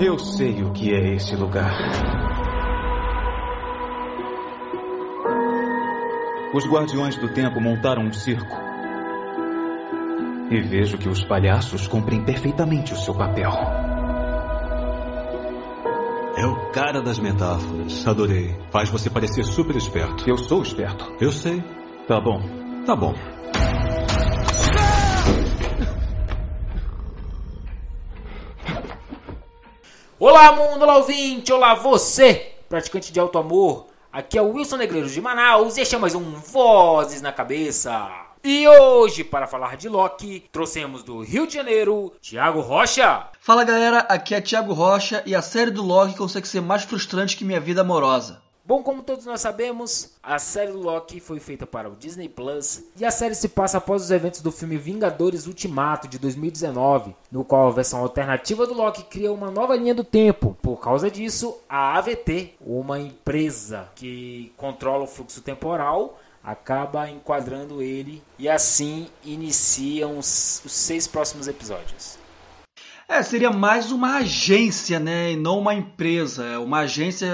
Eu sei o que é esse lugar. Os Guardiões do Tempo montaram um circo. E vejo que os palhaços cumprem perfeitamente o seu papel. É o cara das metáforas. Adorei. Faz você parecer super esperto. Eu sou esperto. Eu sei. Tá bom. Tá bom. Olá, mundo, olá, ouvinte, olá, você, praticante de alto amor. Aqui é o Wilson Negreiro de Manaus e este é mais um Vozes na Cabeça. E hoje, para falar de Loki, trouxemos do Rio de Janeiro, Thiago Rocha. Fala galera, aqui é Thiago Rocha e a série do Loki consegue ser mais frustrante que minha vida amorosa. Bom, como todos nós sabemos, a série Loki foi feita para o Disney Plus e a série se passa após os eventos do filme Vingadores Ultimato de 2019, no qual a versão alternativa do Loki cria uma nova linha do tempo. Por causa disso, a AVT, uma empresa que controla o fluxo temporal, acaba enquadrando ele e assim iniciam os, os seis próximos episódios. É, seria mais uma agência, né? E não uma empresa. É uma agência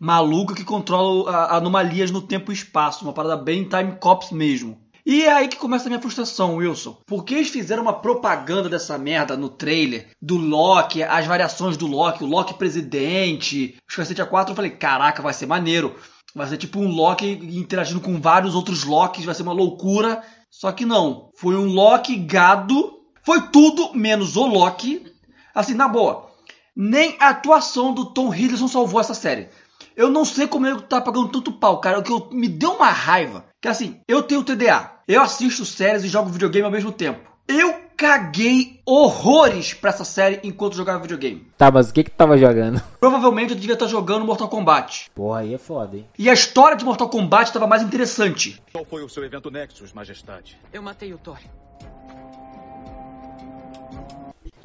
maluca que controla a- anomalias no tempo e espaço. Uma parada bem time cops mesmo. E é aí que começa a minha frustração, Wilson. Porque eles fizeram uma propaganda dessa merda no trailer do Loki, as variações do Loki, o Loki presidente, os cacete A4. Eu falei, caraca, vai ser maneiro. Vai ser tipo um Loki interagindo com vários outros Lokis, vai ser uma loucura. Só que não. Foi um Loki gado. Foi tudo menos o Loki. Assim, na boa. Nem a atuação do Tom Hiddleston salvou essa série. Eu não sei como ele tá pagando tanto pau, cara. O que eu- me deu uma raiva. Que assim, eu tenho TDA. Eu assisto séries e jogo videogame ao mesmo tempo. Eu caguei horrores pra essa série enquanto jogava videogame. Tá, mas o que que tava jogando? Provavelmente eu devia estar jogando Mortal Kombat. Porra, aí é foda, hein? E a história de Mortal Kombat estava mais interessante. Qual foi o seu evento Nexus, Majestade? Eu matei o Thor.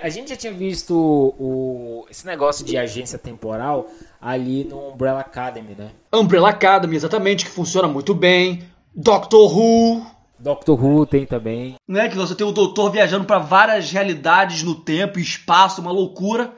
A gente já tinha visto o, esse negócio de agência temporal ali no Umbrella Academy, né? Umbrella Academy, exatamente, que funciona muito bem. Doctor Who, Doctor Who tem também. né? Que você tem o doutor viajando pra várias realidades no tempo e espaço, uma loucura.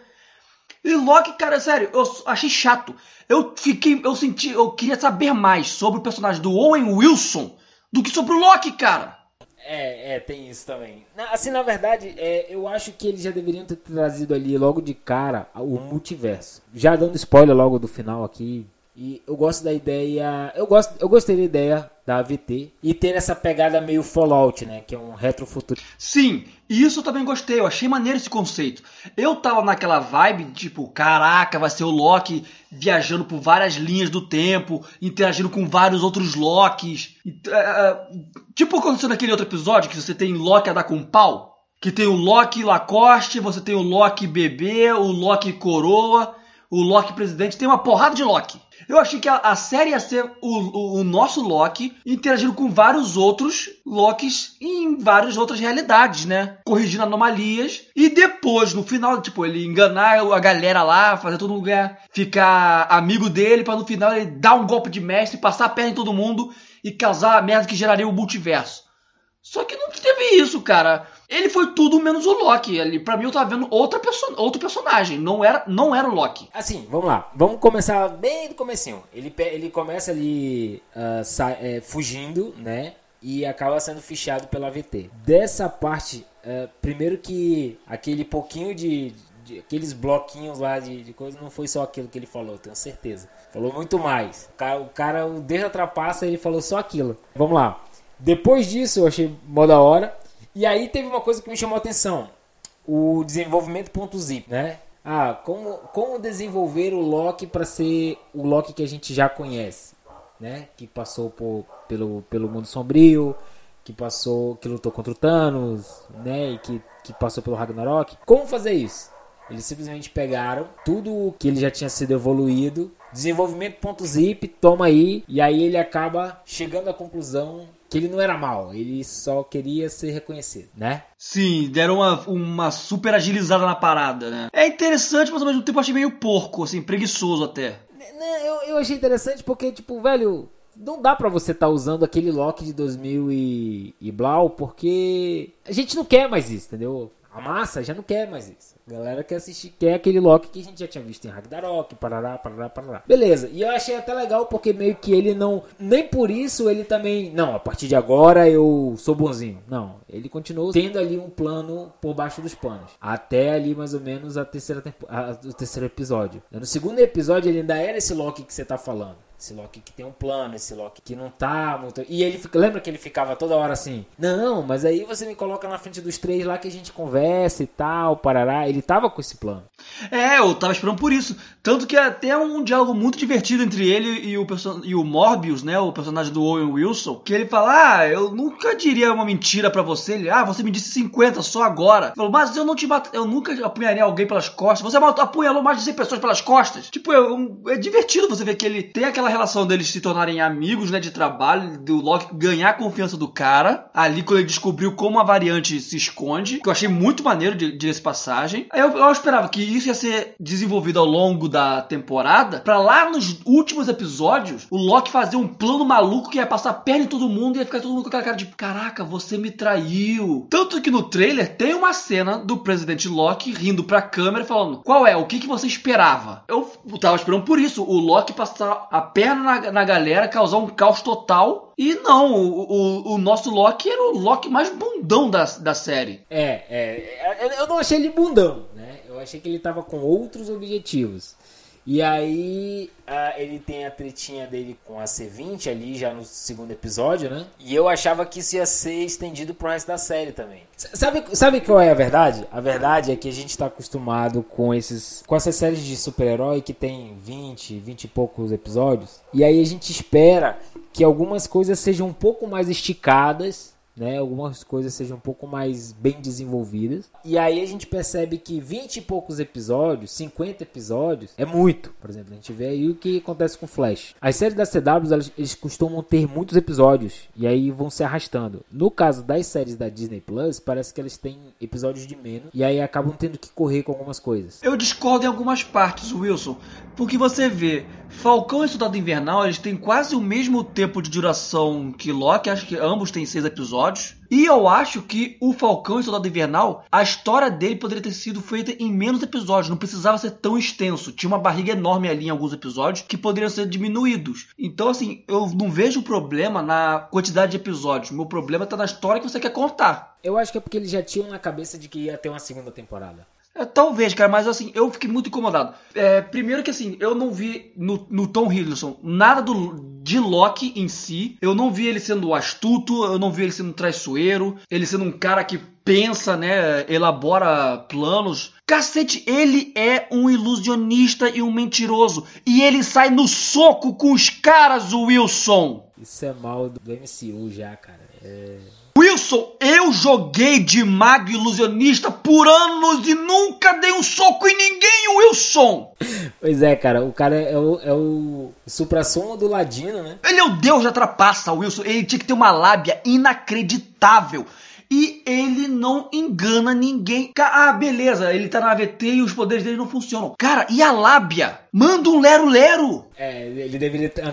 E Loki, cara, sério, eu achei chato. Eu fiquei, eu senti, eu queria saber mais sobre o personagem do Owen Wilson do que sobre o Loki, cara. É, é, tem isso também. Na- assim, na verdade, é, eu acho que eles já deveriam ter trazido ali logo de cara o multiverso. Já dando spoiler logo do final aqui. E eu gosto da ideia. Eu gosto, eu gostei da ideia da AVT e ter essa pegada meio Fallout, né? Que é um retrofuturo. Sim, isso eu também gostei, eu achei maneiro esse conceito. Eu tava naquela vibe, tipo, caraca, vai ser o Loki viajando por várias linhas do tempo, interagindo com vários outros Lokis. E, é, é, tipo aconteceu naquele outro episódio, que você tem Loki a dar com pau. Que tem o Loki Lacoste, você tem o Loki bebê, o Loki coroa, o Loki presidente, tem uma porrada de Loki. Eu achei que a, a série ia ser o, o, o nosso Loki interagindo com vários outros Lokis em várias outras realidades, né? Corrigindo anomalias. E depois, no final, tipo, ele enganar a galera lá, fazer todo mundo ficar amigo dele, pra no final ele dar um golpe de mestre, passar a perna em todo mundo e causar a merda que geraria o multiverso. Só que não teve isso, cara. Ele foi tudo menos o Loki. Ali, pra mim, eu tava vendo outra perso outro personagem. Não era, não era o Loki. Assim, vamos lá. Vamos começar bem do comecinho. Ele, ele começa ali sa- é, fugindo, né? E acaba sendo fichado pela AVT. Dessa parte, ah, primeiro que aquele pouquinho de, de- aqueles bloquinhos lá de, de coisa não foi só aquilo que ele falou, tenho certeza. Falou muito mais. O cara, o cara desde a trapaça, ele falou só aquilo. Vamos lá. Depois disso, eu achei mó da hora. E aí teve uma coisa que me chamou a atenção o desenvolvimento.zip, né? Ah, como, como desenvolver o Loki para ser o Loki que a gente já conhece, né? Que passou por, pelo, pelo mundo sombrio, que passou, que lutou contra o Thanos, né? E que, que passou pelo Ragnarok. Como fazer isso? Eles simplesmente pegaram tudo o que ele já tinha sido evoluído, desenvolvimento.zip, toma aí, e aí ele acaba chegando à conclusão que ele não era mal, ele só queria ser reconhecido, né? Sim, deram uma, uma super agilizada na parada, né? É interessante, mas ao mesmo tempo eu achei meio porco, assim, preguiçoso até. Né, Eu, eu achei interessante porque, tipo, velho, não dá pra você estar usando aquele Loki de 2000 e, e Blau, porque a gente não quer mais isso, entendeu? A massa já não quer mais isso. Galera quer assistir, quer aquele Loki que a gente já tinha visto em Ragnarok, parará, parará, parará. Beleza, e eu achei até legal porque meio que ele não. Nem por isso ele também. Não, a partir de agora eu sou bonzinho. Não, ele continuou tendo ali um plano por baixo dos panos. Até ali mais ou menos a terceira tempo, a, o terceiro episódio. No segundo episódio ele ainda era esse Loki que você tá falando. Esse Loki que tem um plano, esse Loki que não tá muito. E ele fica, lembra que ele ficava toda hora assim: Não, mas aí você me coloca na frente dos três lá que a gente conversa e tal, parará. Ele tava com esse plano. É, eu tava esperando por isso. Tanto que até um diálogo muito divertido entre ele e o, e o Morbius, né? O personagem do Owen Wilson. Que ele fala: Ah, eu nunca diria uma mentira para você. Ele, ah, você me disse 50 só agora. Falou, mas eu não te. Eu nunca apunharia alguém pelas costas. Você apunhalou mais de 100 pessoas pelas costas. Tipo, é, um... é divertido você ver que ele tem aquela relação deles se tornarem amigos, né, de trabalho, do Loki ganhar a confiança do cara, ali quando ele descobriu como a variante se esconde, que eu achei muito maneiro, de, de passagem. Eu, eu esperava que isso ia ser desenvolvido ao longo da temporada, para lá nos últimos episódios, o Loki fazer um plano maluco que ia passar a perna em todo mundo e ia ficar todo mundo com aquela cara de caraca, você me traiu. Tanto que no trailer tem uma cena do presidente Loki rindo pra câmera falando, qual é, o que, que você esperava? Eu tava esperando por isso, o Loki passar a perna na, na galera, causar um caos total. E não, o, o, o, nosso Loki era o Loki mais bundão da, da série. É, é, eu não achei ele bundão, achei que ele tava com outros objetivos. E aí uh, ele tem a tretinha dele com a C20 ali já no segundo episódio, né? E eu achava que isso ia ser estendido pro resto da série também. Sabe, sabe qual é a verdade? A verdade é que a gente está acostumado com esses com essas séries de super-herói que tem 20, 20 e poucos episódios. E aí a gente espera que algumas coisas sejam um pouco mais esticadas né, algumas coisas sejam um pouco mais bem desenvolvidas. E aí a gente percebe que 20 e poucos episódios, 50 episódios, é muito. Por exemplo, a gente vê aí o que acontece com Flash. As séries da CW, elas, eles costumam ter muitos episódios e aí vão se arrastando. No caso das séries da Disney Plus, parece que eles têm episódios de menos e aí acabam tendo que correr com algumas coisas. Eu discordo em algumas partes, Wilson, porque você vê Falcão e Soldado Invernal, eles têm quase o mesmo tempo de duração que Loki, acho que ambos têm seis episódios. E eu acho que o Falcão e Soldado Invernal, a história dele poderia ter sido feita em menos episódios, não precisava ser tão extenso. Tinha uma barriga enorme ali em alguns episódios que poderiam ser diminuídos. Então, assim, eu não vejo problema na quantidade de episódios. Meu problema está na história que você quer contar. Eu acho que é porque eles já tinham na cabeça de que ia ter uma segunda temporada. É, talvez, cara, mas assim, eu fiquei muito incomodado. É, primeiro que assim, eu não vi no, no Tom Hiddleston nada do, de Loki em si. Eu não vi ele sendo astuto, eu não vi ele sendo traiçoeiro, ele sendo um cara que pensa, né, elabora planos. Cacete, ele é um ilusionista e um mentiroso. E ele sai no soco com os caras, o Wilson. Isso é mal do MCU já, cara. É... Wilson, eu joguei de mago ilusionista por anos e nunca dei um soco em ninguém, Wilson! Pois é, cara, o cara é o, é o supra-sumo do Ladino, né? Ele é o deus da trapaça, Wilson. Ele tinha que ter uma lábia inacreditável. E ele não engana ninguém. Ah, beleza, ele tá na AVT e os poderes dele não funcionam. Cara, e a lábia? Manda um lero-lero! É, ele deveria ter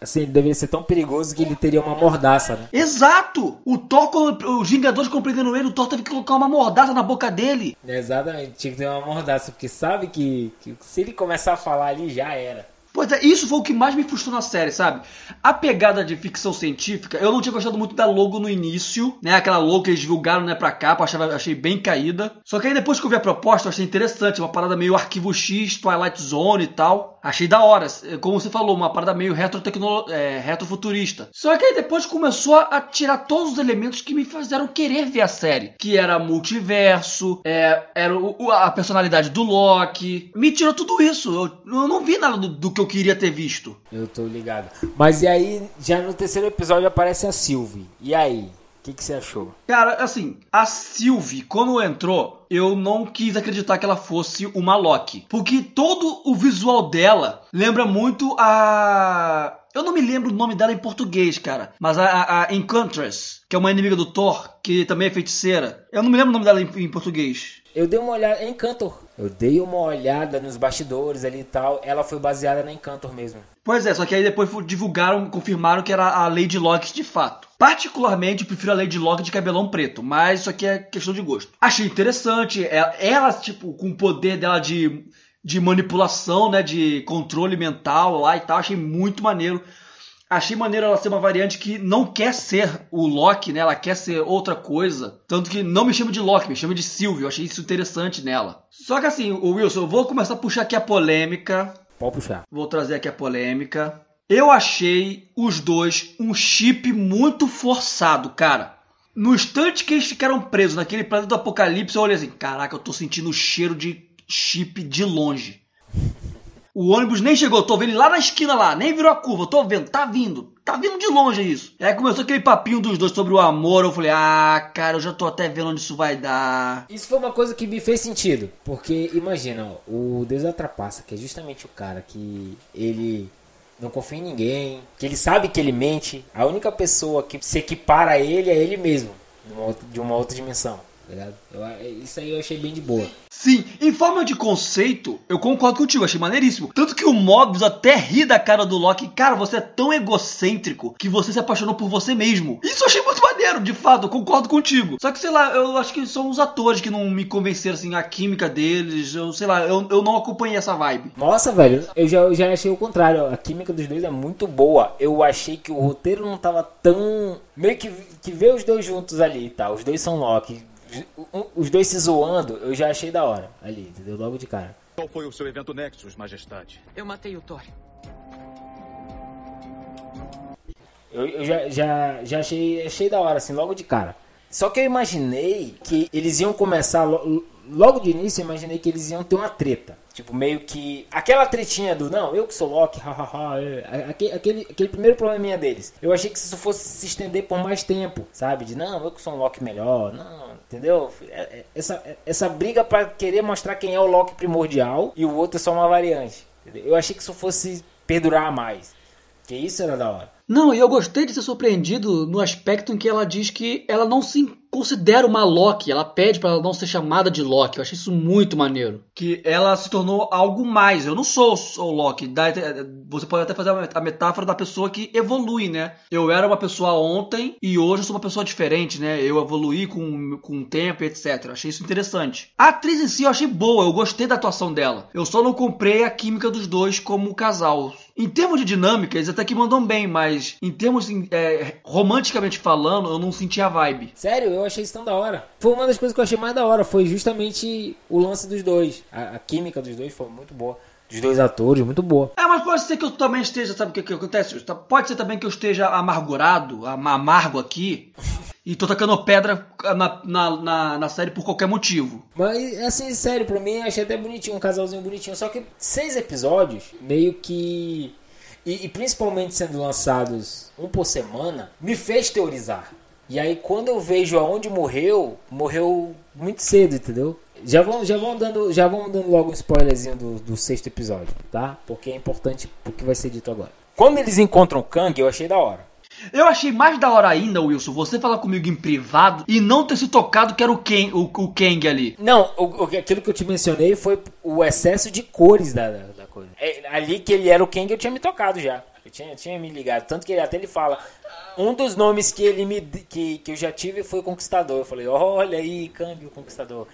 assim, ele deveria ser tão perigoso que ele teria uma mordaça, né? Exato! O Thor, os Vingadores compreendendo ele, o Thor teve que colocar uma mordaça na boca dele. Exatamente, tinha que ter uma mordaça, porque sabe que, que se ele começar a falar ali, já era. Pois é, isso foi o que mais me frustrou na série, sabe? A pegada de ficção científica, eu não tinha gostado muito da logo no início, né? Aquela logo que eles divulgaram, né, pra capa, achava, achei bem caída. Só que aí depois que eu vi a proposta, eu achei interessante, uma parada meio arquivo X, Twilight Zone e tal. Achei da hora, como você falou, uma parada meio é, retrofuturista. Só que aí depois começou a tirar todos os elementos que me fizeram querer ver a série. Que era multiverso, é, era o, a personalidade do Loki. Me tirou tudo isso. Eu, eu não vi nada do, do que eu queria ter visto. Eu tô ligado. Mas e aí, já no terceiro episódio aparece a Sylvie. E aí? O que, que você achou? Cara, assim, a Sylvie, quando entrou, eu não quis acreditar que ela fosse uma Loki. Porque todo o visual dela lembra muito a. Eu não me lembro o nome dela em português, cara. Mas a, a, Encantress, que é uma inimiga do Thor, que também é feiticeira. Eu não me lembro o nome dela em, em português. Eu dei uma olhada em Encantor. Eu dei uma olhada nos bastidores ali e tal. Ela foi baseada na Encantor mesmo. Pois é, só que aí depois divulgaram, confirmaram que era a Lady Locke de fato. Particularmente, prefiro a Lady Locke de cabelão preto, mas isso aqui é questão de gosto. Achei interessante, ela, ela tipo, com o poder dela de, de manipulação, né, de controle mental lá e tal, achei muito maneiro. Achei maneiro ela ser uma variante que não quer ser o Loki, né? Ela quer ser outra coisa. Tanto que não me chama de Loki, me chama de Sylvie. Eu achei isso interessante nela. Só que assim, o Wilson, eu vou começar a puxar aqui a polêmica. Pode puxar. Vou trazer aqui a polêmica. Eu achei os dois um chip muito forçado, cara. No instante que eles ficaram presos naquele planeta do apocalipse, eu olhei assim: caraca, eu tô sentindo o cheiro de chip de longe. O ônibus nem chegou, tô vendo ele lá na esquina lá, nem virou a curva, tô vendo, tá vindo, tá vindo de longe isso. E aí começou aquele papinho dos dois sobre o amor, eu falei, ah, cara, eu já tô até vendo onde isso vai dar. Isso foi uma coisa que me fez sentido, porque imagina, o Deus da Trapaça, que é justamente o cara que ele não confia em ninguém, que ele sabe que ele mente, a única pessoa que se equipara a ele é ele mesmo, de uma outra dimensão. Tá eu, isso aí eu achei bem de boa. Sim, em forma de conceito, eu concordo contigo, achei maneiríssimo. Tanto que o Mobius até ri da cara do Loki. Cara, você é tão egocêntrico que você se apaixonou por você mesmo. Isso eu achei muito maneiro, de fato, eu concordo contigo. Só que, sei lá, eu acho que são os atores que não me convenceram, assim, a química deles. Eu, sei lá, eu, eu não acompanhei essa vibe. Nossa, velho, eu já, eu já achei o contrário. A química dos dois é muito boa. Eu achei que o roteiro não tava tão. Meio que, que ver os dois juntos ali tá? Os dois são Loki os dois se zoando, eu já achei da hora. Ali, entendeu? Logo de cara. Qual foi o seu evento Nexus, Majestade? Eu matei o Thor. Eu, eu já, já, já achei, achei da hora, assim, logo de cara. Só que eu imaginei que eles iam começar, logo de início, eu imaginei que eles iam ter uma treta. Tipo, meio que. Aquela tretinha do não, eu que sou Loki, hahaha. É, aquele, aquele, aquele primeiro probleminha deles. Eu achei que isso fosse se estender por mais tempo, sabe? De não, eu que sou um Loki melhor. Não, entendeu? É, é, essa, essa briga para querer mostrar quem é o Loki primordial e o outro é só uma variante. Eu achei que isso fosse perdurar mais. Que isso era da hora. Não, e eu gostei de ser surpreendido no aspecto em que ela diz que ela não se considera uma Loki, ela pede para ela não ser chamada de Loki. Eu achei isso muito maneiro. Que ela se tornou algo mais. Eu não sou o Loki. Você pode até fazer a metáfora da pessoa que evolui, né? Eu era uma pessoa ontem e hoje eu sou uma pessoa diferente, né? Eu evoluí com, com o tempo, etc. Achei isso interessante. A atriz em si eu achei boa, eu gostei da atuação dela. Eu só não comprei a química dos dois como casal. Em termos de dinâmica, eles até que mandam bem, mas em termos é, romanticamente falando, eu não senti a vibe. Sério, eu achei isso tão da hora. Foi uma das coisas que eu achei mais da hora, foi justamente o lance dos dois. A, a química dos dois foi muito boa dos dois atores, muito boa. É, mas pode ser que eu também esteja, sabe o que, que acontece? Pode ser também que eu esteja amargurado, amargo aqui, e tô tacando pedra na, na, na, na, série por qualquer motivo. Mas, assim, sério, pra mim achei até bonitinho, um casalzinho bonitinho. Só que seis episódios, meio que. E, e principalmente sendo lançados um por semana, me fez teorizar. E aí quando eu vejo aonde morreu, morreu muito cedo, entendeu? Já vão, já vão dando, já vão dando logo um spoilerzinho do, do sexto episódio, tá? Porque é importante porque vai ser dito agora. Quando eles encontram Kang, eu achei da hora. Eu achei mais da hora ainda, Wilson, você falar comigo em privado e não ter se tocado que era o Kang, o, o Kang ali. Não, o, aquilo que eu te mencionei foi o excesso de cores da, da coisa. É, ali que ele era o Kang, eu tinha me tocado já. Eu tinha, tinha me ligado. Tanto que ele até ele fala. Um dos nomes que ele me que, que eu já tive foi Conquistador. Eu falei, olha aí, Kang, o Conquistador.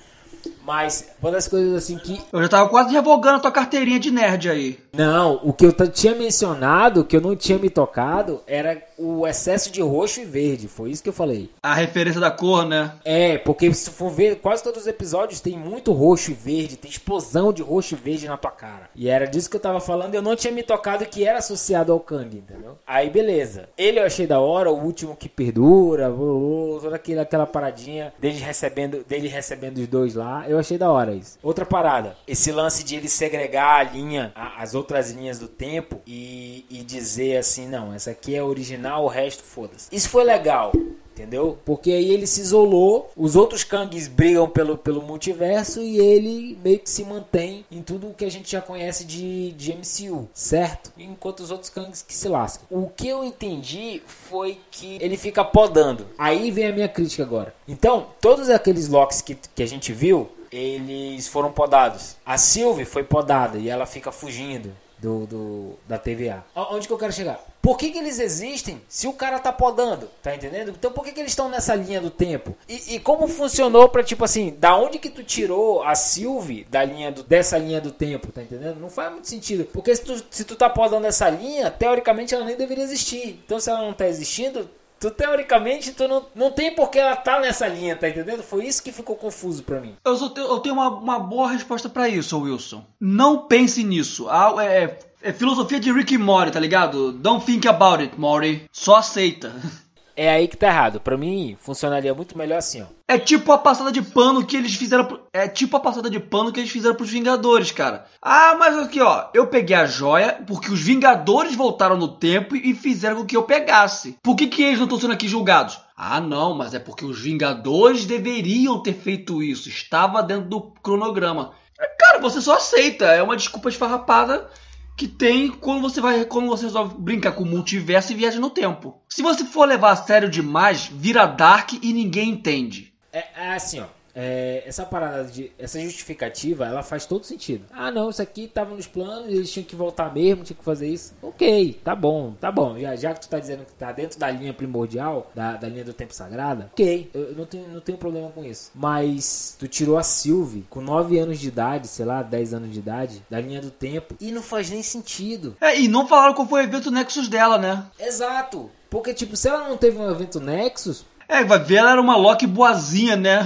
Mas uma das coisas assim que. Eu já tava quase revogando a tua carteirinha de nerd aí. Não, o que eu tinha mencionado, que eu não tinha me tocado, era o excesso de roxo e verde. Foi isso que eu falei. A referência da cor, né? É, porque se for ver, quase todos os episódios tem muito roxo e verde, tem explosão de roxo e verde na tua cara. E era disso que eu tava falando, eu não tinha me tocado que era associado ao Kang, entendeu? Aí beleza. Ele eu achei da hora, o último que perdura, toda aquela, aquela paradinha dele recebendo, dele recebendo os dois lá. Eu achei da hora isso. Outra parada, esse lance de ele segregar a linha, as outras linhas do tempo e, e dizer assim, não, essa aqui é original o resto foda-se. Isso foi legal. Entendeu? Porque aí ele se isolou, os outros Kangs brigam pelo, pelo multiverso e ele meio que se mantém em tudo que a gente já conhece de, de MCU, certo? Enquanto os outros Kangs que se lascam. O que eu entendi foi que ele fica podando. Aí vem a minha crítica agora. Então, todos aqueles Locks que, que a gente viu, eles foram podados. A Sylvie foi podada e ela fica fugindo do, do da TVA. Onde que eu quero chegar? Por que, que eles existem se o cara tá podando? Tá entendendo? Então por que, que eles estão nessa linha do tempo? E, e, como funcionou pra, tipo assim, da onde que tu tirou a Sylvie da linha do, dessa linha do tempo? Tá entendendo? Não faz muito sentido. Porque se tu, se tu tá podando essa linha, teoricamente ela nem deveria existir. Então se ela não tá existindo, Tu, teoricamente, tu não, não tem por que ela tá nessa linha, tá entendendo? Foi isso que ficou confuso para mim. Eu, tenho, eu tenho uma, uma boa resposta para isso, Wilson. Não pense nisso. Ah, é, é filosofia de Rick e Morty, tá ligado? Don't think about it, Morty. Só aceita. É aí que tá errado. Pra mim, funcionaria muito melhor assim, ó. É tipo a passada de pano que eles fizeram. Pro... É tipo a passada de pano que eles fizeram pros Vingadores, cara. Ah, mas aqui, ó. Eu peguei a joia porque os Vingadores voltaram no tempo e fizeram com que eu pegasse. Por que, que eles não estão sendo aqui julgados? Ah, não, mas é porque os Vingadores deveriam ter feito isso. Estava dentro do cronograma. Cara, você só aceita. É uma desculpa esfarrapada que tem quando você vai quando você resolve brincar com o multiverso e viaja no tempo. Se você for levar a sério demais, vira dark e ninguém entende. É, é assim, ó é, essa parada de essa justificativa ela faz todo sentido. Ah não isso aqui tava nos planos eles tinham que voltar mesmo tinham que fazer isso. Ok tá bom tá bom. Já, já que tu tá dizendo que tá dentro da linha primordial da, da linha do tempo sagrada ok eu não tenho, não tenho problema com isso. Mas tu tirou a Sylvie com 9 anos de idade sei lá 10 anos de idade da linha do tempo e não faz nem sentido. É e não falaram qual foi o evento Nexus dela né? Exato. Porque tipo se ela não teve um evento Nexus é, vai ver, ela era uma Loki boazinha, né?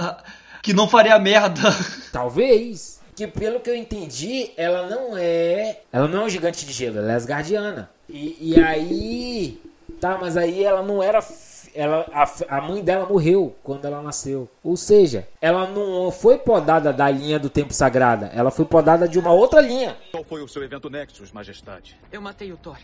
que não faria merda. Talvez. Que pelo que eu entendi, ela não é. Ela não é um gigante de gelo, ela é asgardiana. E, e aí. Tá, mas aí ela não era. Ela, a, a mãe dela morreu quando ela nasceu. Ou seja, ela não foi podada da linha do tempo sagrada. Ela foi podada de uma outra linha. Qual foi o seu evento Nexus, Majestade? Eu matei o Thor.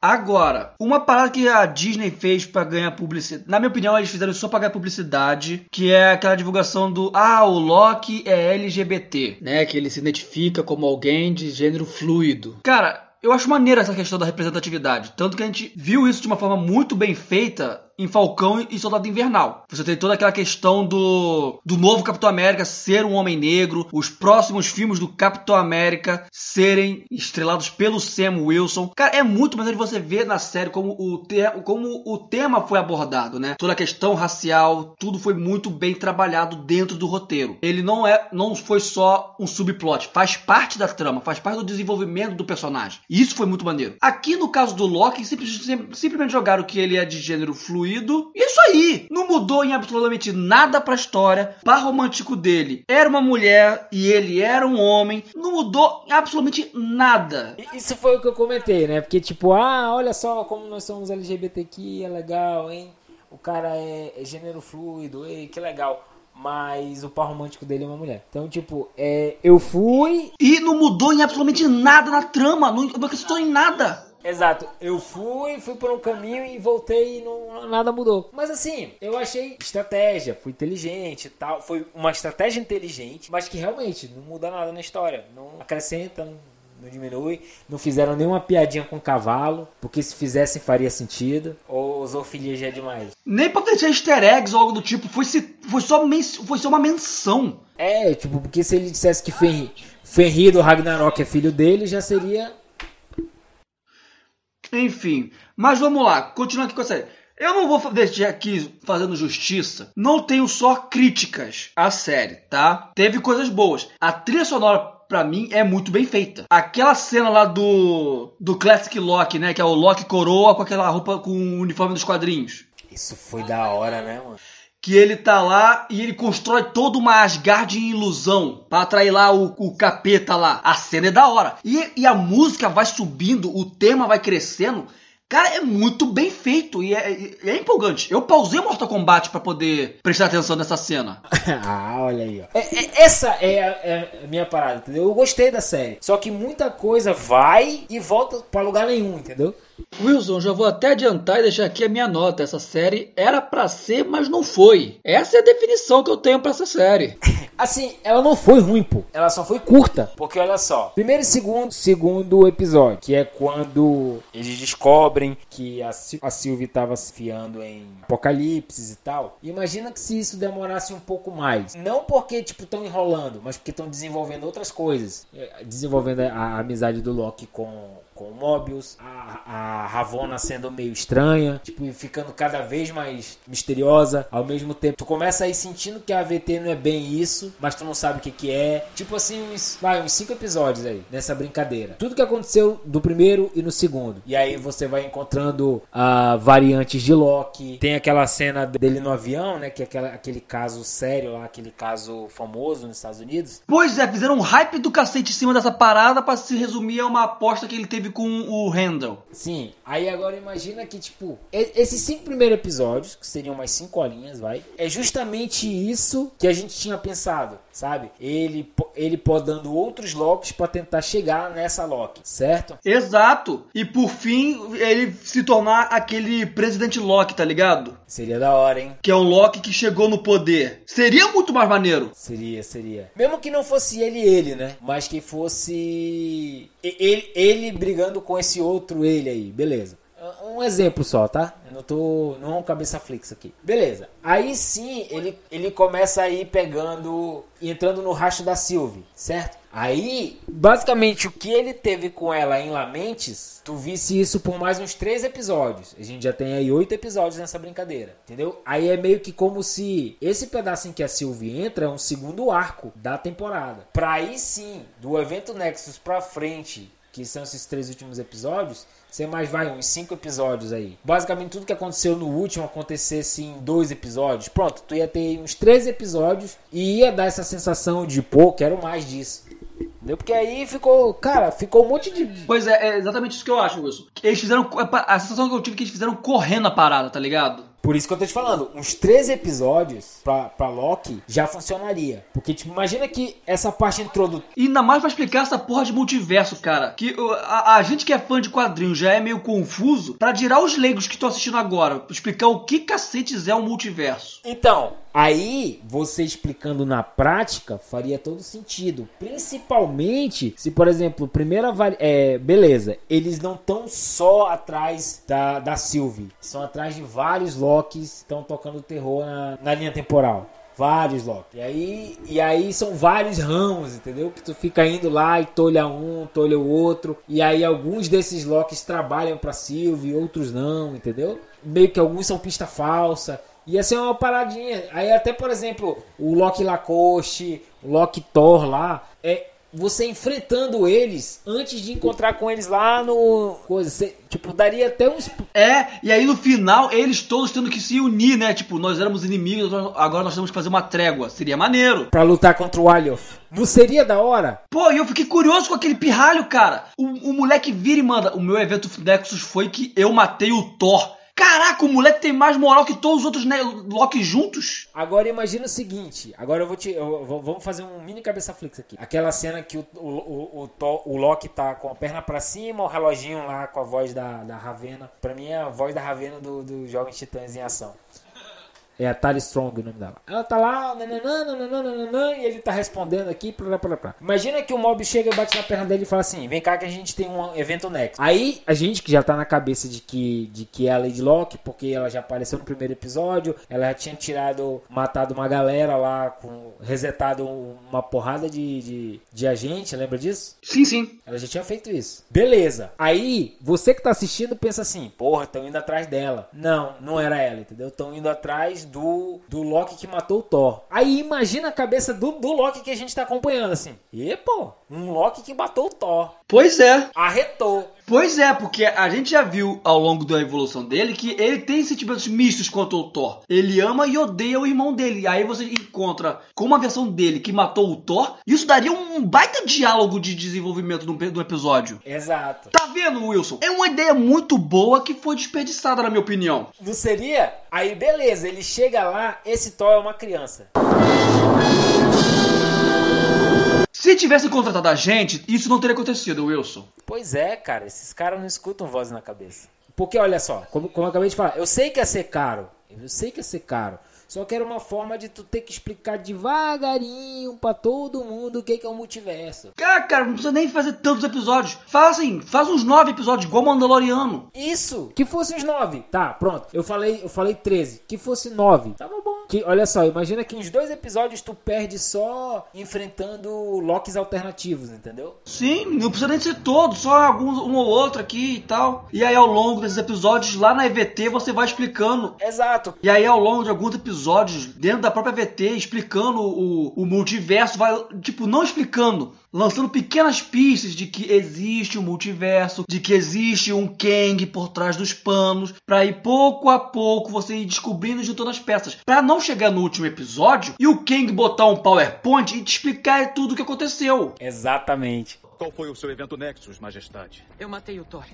Agora, uma parada que a Disney fez para ganhar publicidade. Na minha opinião, eles fizeram só pra ganhar publicidade. Que é aquela divulgação do. Ah, o Loki é LGBT. Né? Que ele se identifica como alguém de gênero fluido. Cara, eu acho maneira essa questão da representatividade. Tanto que a gente viu isso de uma forma muito bem feita em Falcão e Soldado Invernal. Você tem toda aquela questão do, do novo Capitão América ser um homem negro, os próximos filmes do Capitão América serem estrelados pelo Sam Wilson. Cara, é muito maneiro você ver na série como o, te, como o tema foi abordado, né? Toda a questão racial, tudo foi muito bem trabalhado dentro do roteiro. Ele não é, não foi só um subplot, faz parte da trama, faz parte do desenvolvimento do personagem. E isso foi muito maneiro. Aqui no caso do Loki, simplesmente, simplesmente jogaram que ele é de gênero fluido concluído. Isso aí! Não mudou em absolutamente nada pra história. O par romântico dele era uma mulher e ele era um homem. Não mudou em absolutamente nada. Isso foi o que eu comentei, né? Porque, tipo, ah, olha só como nós somos LGBTQ, é legal, hein? O cara é, é gênero fluido, ei, que legal mas o par romântico dele é uma mulher. Então, tipo, é, eu fui. E não mudou em absolutamente nada na trama, não, não acrescentou em nada. Exato. Eu fui, fui por um caminho e voltei e não, nada mudou. Mas assim, eu achei estratégia, fui inteligente e tal. Foi uma estratégia inteligente, mas que realmente não muda nada na história. Não acrescenta, não, não diminui. Não fizeram nenhuma piadinha com cavalo, porque se fizessem faria sentido. Ou zoofilia já é demais. Nem pra ter easter eggs ou algo do tipo. Foi, se, foi, só, foi só uma menção. É, tipo, porque se ele dissesse que Fenrir, Fenrir do Ragnarok é filho dele, já seria enfim, mas vamos lá, continuando aqui com a série. Eu não vou deixar aqui fazendo justiça. Não tenho só críticas à série, tá? Teve coisas boas. A trilha sonora pra mim é muito bem feita. Aquela cena lá do do Classic Loki, né, que é o Loki coroa com aquela roupa com o uniforme dos quadrinhos. Isso foi da hora, né, mano? Que ele tá lá e ele constrói toda uma Asgard em ilusão para atrair lá o, o, capeta lá. A cena é da hora. E, e, a música vai subindo, o tema vai crescendo. Cara, é muito bem feito e é, é empolgante. Eu pausei Mortal Kombat para poder prestar atenção nessa cena. ah, olha aí, ó. É, é, essa é a, é a, minha parada, entendeu? Eu gostei da série. Só que muita coisa vai e volta para lugar nenhum, entendeu? Wilson, já vou até adiantar e deixar aqui a minha nota. Essa série era pra ser, mas não foi. Essa é a definição que eu tenho pra essa série. Assim, ela não foi ruim, pô. Ela só foi curta. Porque olha só. Primeiro e segundo, segundo episódio, que é quando eles descobrem que a, Sil a Sylvie tava se fiando em apocalipses e tal. Imagina que se isso demorasse um pouco mais. Não porque, tipo, estão enrolando, mas porque estão desenvolvendo outras coisas. É, desenvolvendo a, a amizade do Loki com com o Mobius, a, a Ravonna sendo meio estranha, tipo, ficando cada vez mais misteriosa. Ao mesmo tempo, tu começa aí sentindo que a AVT não é bem isso, mas tu não sabe o que que é. Tipo assim, uns, vai, uns cinco episódios aí, nessa brincadeira. Tudo que aconteceu do primeiro e no segundo. E aí você vai encontrando uh, variantes de Loki. Tem aquela cena dele no avião, né, que é aquela, aquele caso sério lá, aquele caso famoso nos Estados Unidos. Pois é, fizeram um hype do cacete em cima dessa parada para se resumir a uma aposta que ele teve com o Randall. Sim, aí agora imagina que, tipo, esses cinco primeiros episódios, que seriam mais cinco horinhas, vai, é justamente isso que a gente tinha pensado, sabe? Ele, ele podando outros Locks para tentar chegar nessa Loki, certo? Exato. E por fim, ele se tornar aquele presidente Loki, tá ligado? Seria da hora, hein? Que é um Loki que chegou no poder. Seria muito mais maneiro. Seria, seria. Mesmo que não fosse ele ele, né? Mas que fosse ele, ele brigando com esse outro ele aí, beleza. Um exemplo só, tá? Não tô. Não é um cabeça flex aqui. Beleza. Aí sim ele, ele começa a ir pegando. entrando no rastro da Sylvie, certo? Aí, basicamente, o que ele teve com ela em Lamentes, tu visse isso por mais uns três episódios. A gente já tem aí oito episódios nessa brincadeira, entendeu? Aí é meio que como se esse pedaço em que a Sylvie entra é um segundo arco da temporada. Pra aí sim, do evento Nexus pra frente, que são esses três últimos episódios, você mais vai uns cinco episódios aí. Basicamente tudo que aconteceu no último acontecesse em dois episódios. Pronto, tu ia ter uns três episódios e ia dar essa sensação de, pô, quero mais disso. Entendeu? Porque aí ficou, cara, ficou um monte de. Pois é, é exatamente isso que eu acho, Wilson. Eles fizeram. A sensação que eu tive é que eles fizeram correndo a parada, tá ligado? Por isso que eu tô te falando, uns três episódios pra, pra Loki já funcionaria. Porque, tipo, imagina que essa parte introdutória. Ainda mais pra explicar essa porra de multiverso, cara. Que a, a gente que é fã de quadrinhos já é meio confuso. Pra tirar os leigos que estão assistindo agora, explicar o que cacetes é um multiverso. Então, Aí, você explicando na prática, faria todo sentido. Principalmente se, por exemplo, primeira é, beleza, eles não estão só atrás da, da Sylvie, são atrás de vários Locks estão tocando terror na, na linha temporal. Vários Loki. E aí, e aí são vários ramos, entendeu? Que tu fica indo lá e tolha um, tolha o outro. E aí alguns desses Locks trabalham pra Sylvie, outros não, entendeu? Meio que alguns são pista falsa. Ia ser uma paradinha. Aí até, por exemplo, o Loki Lacoste, o Loki Thor lá, é você enfrentando eles antes de encontrar com eles lá no coisa, você, tipo, daria até uns É, e aí no final eles todos tendo que se unir, né? Tipo, nós éramos inimigos, agora nós temos que fazer uma trégua. Seria maneiro. Para lutar contra o Alioth. Não seria da hora? Pô, e eu fiquei curioso com aquele pirralho, cara. O, o moleque vira e manda. O meu evento Nexus foi que eu matei o Thor. Caraca, o moleque tem mais moral que todos os outros né, Loki juntos. Agora imagina o seguinte, agora eu vou te. Eu vamos fazer um mini cabeça flex aqui. Aquela cena que o, o, o, o, o Loki tá com a perna para cima, o reloginho lá com a voz da, da Ravena. Pra mim é a voz da Ravena do, do Jovens Titãs em Ação. É a Tali Strong o nome dela. Ela tá lá, nananã, nananã, nananã, e ele tá respondendo aqui. Plá, plá, plá. Imagina que o mob chega e bate na perna dele e fala assim: vem cá que a gente tem um evento next. Aí a gente que já tá na cabeça de que, de que é a Lady Locke, porque ela já apareceu no primeiro episódio, ela já tinha tirado, matado uma galera lá, com resetado uma porrada de, de, de agente, lembra disso? Sim, sim. Ela já tinha feito isso. Beleza. Aí, você que tá assistindo pensa assim: porra, estão indo atrás dela. Não, não era ela, entendeu? Estão indo atrás do, do Loki que matou o Thor. Aí imagina a cabeça do, do Loki que a gente tá acompanhando, assim. E, pô, um Loki que matou o Thor. Pois é. Arretou. Pois é, porque a gente já viu ao longo da evolução dele que ele tem sentimentos mistos contra o Thor. Ele ama e odeia o irmão dele. Aí você encontra com uma versão dele que matou o Thor. Isso daria um baita diálogo de desenvolvimento do, do episódio. Exato. Tá vendo, Wilson? É uma ideia muito boa que foi desperdiçada, na minha opinião. Não seria? Aí beleza, ele chega lá, esse Thor é uma criança. Se tivessem contratado a gente, isso não teria acontecido, Wilson. Pois é, cara, esses caras não escutam voz na cabeça. Porque olha só, como, como eu acabei de falar, eu sei que ia ser caro. Eu sei que ia ser caro. Só que era uma forma de tu ter que explicar devagarinho pra todo mundo o que, que é o multiverso. Cara, cara, não precisa nem fazer tantos episódios. Faz assim, faz uns nove episódios, igual Mandaloriano. Isso! Que fosse uns nove. Tá, pronto. Eu falei, eu falei 13. Que fosse nove. Tava bom. Que, olha só, imagina que uns dois episódios tu perde só enfrentando Locks alternativos, entendeu? Sim, não precisa nem ser todos, só alguns, um ou outro aqui e tal. E aí ao longo desses episódios, lá na EVT, você vai explicando. Exato. E aí ao longo de alguns episódios, dentro da própria EVT, explicando o, o multiverso, vai, tipo, não explicando, lançando pequenas pistas de que existe um multiverso, de que existe um Kang por trás dos panos, pra ir pouco a pouco você ir descobrindo e juntando as peças. Pra não chegar no último episódio e o Kang botar um PowerPoint e te explicar tudo o que aconteceu. Exatamente. Qual foi o seu evento Nexus, Majestade? Eu matei o Thor.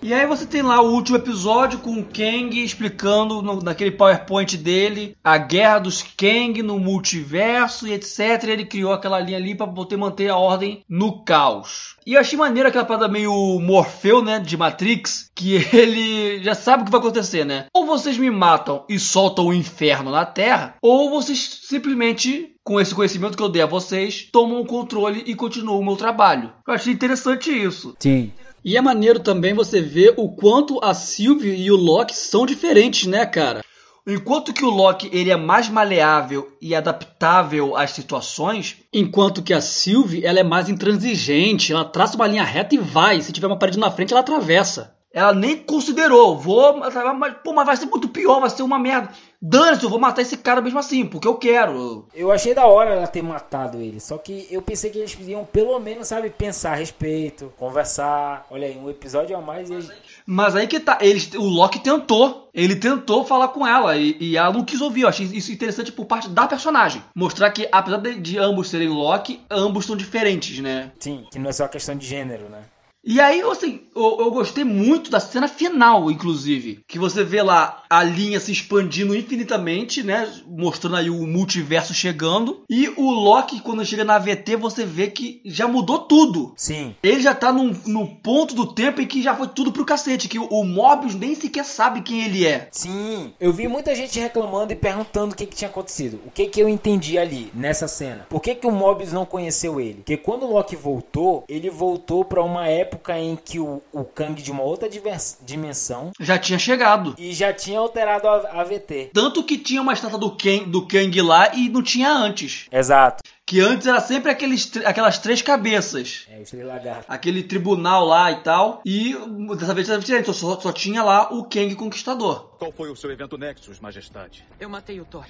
E aí você tem lá o último episódio com o Kang explicando no, naquele PowerPoint dele a guerra dos Kang no multiverso e etc. Ele criou aquela linha ali para poder manter a ordem no caos. E eu achei maneiro aquela parada meio Morfeu, né, de Matrix, que ele já sabe o que vai acontecer, né? Ou vocês me matam e soltam o inferno na Terra, ou vocês simplesmente com esse conhecimento que eu dei a vocês, tomam o controle e continuam o meu trabalho. Eu achei interessante isso. Sim. E é maneiro também você ver o quanto a Sylvie e o Loki são diferentes, né, cara? Enquanto que o Loki ele é mais maleável e adaptável às situações, Enquanto que a Sylvie, ela é mais intransigente, ela traça uma linha reta e vai. Se tiver uma parede na frente, ela atravessa. Ela nem considerou. Vou, mas, pô, mas vai ser muito pior, vai ser uma merda. Dane-se, eu vou matar esse cara mesmo assim, porque eu quero. Eu achei da hora ela ter matado ele. Só que eu pensei que eles podiam, pelo menos, sabe, pensar a respeito, conversar. Olha aí, um episódio a mais e eles- Mas aí que tá, eles, o Loki tentou. Ele tentou falar com ela e, e ela não quis ouvir. Eu achei isso interessante por parte da personagem. Mostrar que, apesar de, de ambos serem Loki, ambos são diferentes, né? Sim, que não é só questão de gênero, né? E aí, assim, eu, eu gostei muito da cena final, inclusive. Que você vê lá a linha se expandindo infinitamente, né? Mostrando aí o multiverso chegando. E o Loki, quando chega na AVT, você vê que já mudou tudo. Sim. Ele já tá num, num ponto do tempo em que já foi tudo pro cacete. Que o, o Mobius nem sequer sabe quem ele é. Sim, eu vi muita gente reclamando e perguntando o que, que tinha acontecido. O que, que eu entendi ali nessa cena? Por que, que o Mobius não conheceu ele? Porque quando o Loki voltou, ele voltou pra uma época em que o, o Kang de uma outra dimensão Já tinha chegado. e já tinha alterado a, a VT. Tanto que tinha uma estátua do Kang, do Kang lá e não tinha antes. Exato. Que antes era sempre aqueles, aquelas três cabeças. É, os três lagartos. aquele tribunal lá e tal. E dessa vez era diferente, só, só tinha lá o Kang Conquistador. Qual foi o seu evento Nexus, Majestade? Eu matei o Thor.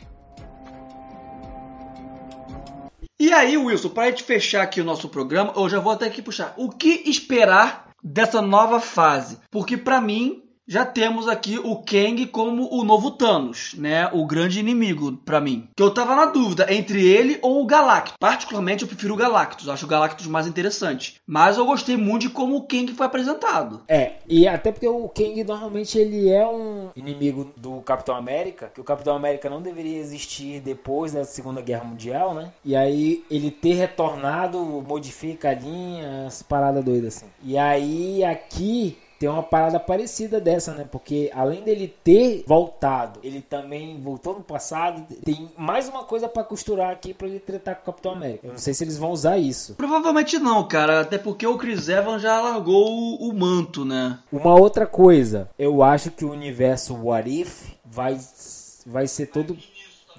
E aí, Wilson, para gente fechar aqui o nosso programa, eu já vou até aqui puxar. O que esperar dessa nova fase? Porque pra mim já temos aqui o Kang como o novo Thanos, né? O grande inimigo pra mim. Que eu tava na dúvida entre ele ou o Galactus. Particularmente eu prefiro o Galactus, acho o Galactus mais interessante. Mas eu gostei muito de como o Kang foi apresentado. É, e até porque o Kang normalmente ele é um inimigo do Capitão América, que o Capitão América não deveria existir depois da Segunda Guerra Mundial, né? E aí ele ter retornado modifica a linha, as paradas doidas assim. E aí aqui tem uma parada parecida dessa, né? Porque além dele ter voltado, ele também voltou no passado. Tem mais uma coisa pra costurar aqui pra ele tretar com o Capitão América. Eu não sei se eles vão usar isso. Provavelmente não, cara. Até porque o Chris Evans já largou o, o manto, né? Uma outra coisa, eu acho que o universo What If vai, vai ser todo.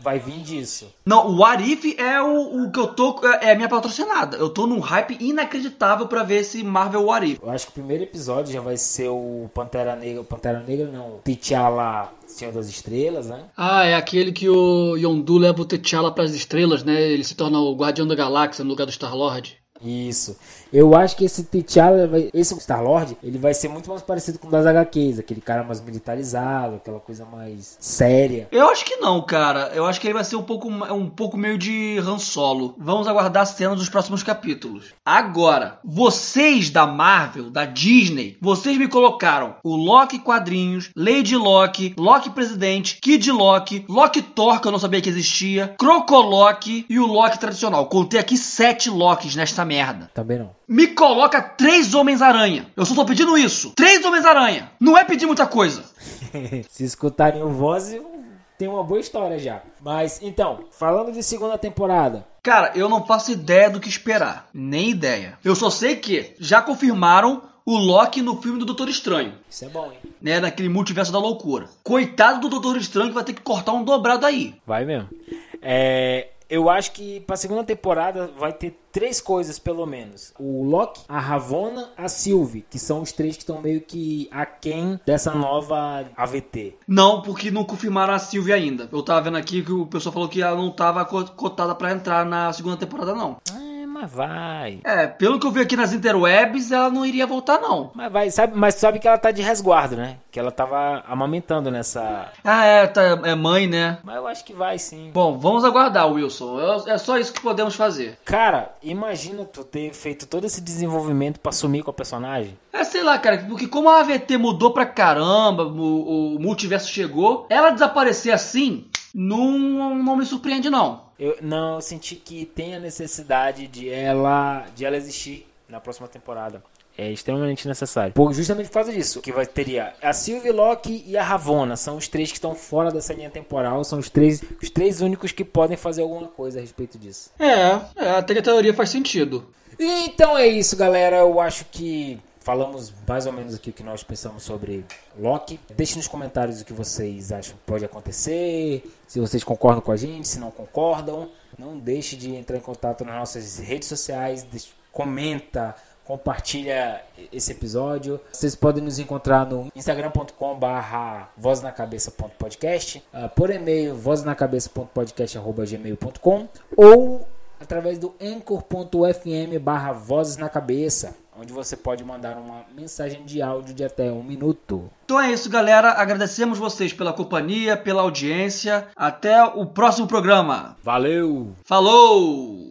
Vai vir disso. Não, o Arif é o, o que eu tô. É a minha patrocinada. Eu tô num hype inacreditável pra ver esse Marvel Arif. Eu acho que o primeiro episódio já vai ser o Pantera Negra. Pantera Negra não. T'Challa, Senhor das Estrelas, né? Ah, é aquele que o Yondu leva o T'Challa pras estrelas, né? Ele se torna o Guardião da Galáxia no lugar do Star-Lord. Isso. Eu acho que esse T'Challa, esse Star-Lord, ele vai ser muito mais parecido com o das HQs, aquele cara mais militarizado, aquela coisa mais séria. Eu acho que não, cara. Eu acho que ele vai ser um pouco, um pouco meio de Han Solo. Vamos aguardar as cenas dos próximos capítulos. Agora, vocês da Marvel, da Disney, vocês me colocaram o Loki quadrinhos, Lady Loki, Loki presidente, Kid Loki, Loki Thor, que eu não sabia que existia, Crocoloki e o Loki tradicional. Contei aqui sete Lokis nesta merda. Também não. Me coloca três Homens-Aranha. Eu só tô pedindo isso. Três Homens-Aranha. Não é pedir muita coisa. Se escutarem o voz, tem uma boa história já. Mas, então, falando de segunda temporada, Cara, eu não faço ideia do que esperar. Nem ideia. Eu só sei que já confirmaram o Loki no filme do Doutor Estranho. isso é bom, hein? Né, naquele multiverso da loucura. Coitado do Doutor Estranho que vai ter que cortar um dobrado aí. Vai mesmo. É, eu acho que pra segunda temporada vai ter três coisas, pelo menos. O Loki, a Ravonna, a Sylvie, que são os três que estão meio que aquém dessa nova AVT. Não, porque não confirmaram a Sylvie ainda. Eu tava vendo aqui que o pessoal falou que ela não tava co- cotada pra entrar na segunda temporada, não. É, mas vai. É, pelo que eu vi aqui nas interwebs, ela não iria voltar, não. Mas vai, sabe, mas sabe que ela tá de resguardo, né? Que ela tava amamentando nessa. Ah, é, tá, é mãe, né? Mas eu acho que vai sim. Bom, vamos aguardar, Wilson. É é só isso que podemos fazer. Cara, imagina tu ter feito todo esse desenvolvimento pra sumir com a personagem. É, sei lá, cara, porque como a AVT mudou pra caramba, o, o multiverso chegou, ela desaparecer assim, não, não me surpreende, não. Eu não eu senti que tem a necessidade de ela de ela existir na próxima temporada. É extremamente necessário. Por, justamente por causa disso, que vai teria a Sylvie Loki e a Ravonna. São os três que estão fora dessa linha temporal. São os três, os três únicos que podem fazer alguma coisa a respeito disso. É, é, até que a teoria faz sentido. Então é isso, galera. Eu acho que falamos mais ou menos aqui o que nós pensamos sobre Loki. Deixe nos comentários o que vocês acham que pode acontecer, se vocês concordam com a gente, se não concordam. Não deixe de entrar em contato nas nossas redes sociais, comenta, compartilha esse episódio. Vocês podem nos encontrar no instagram.com barra voznacabeça.podcast, ah, por e-mail voznacabeça.podcast.gmail.com ou através do anchor.fm barra vozes na cabeça, onde você pode mandar uma mensagem de áudio de até um minuto. Então é isso, galera. Agradecemos vocês pela companhia, pela audiência. Até o próximo programa. Valeu! Falou!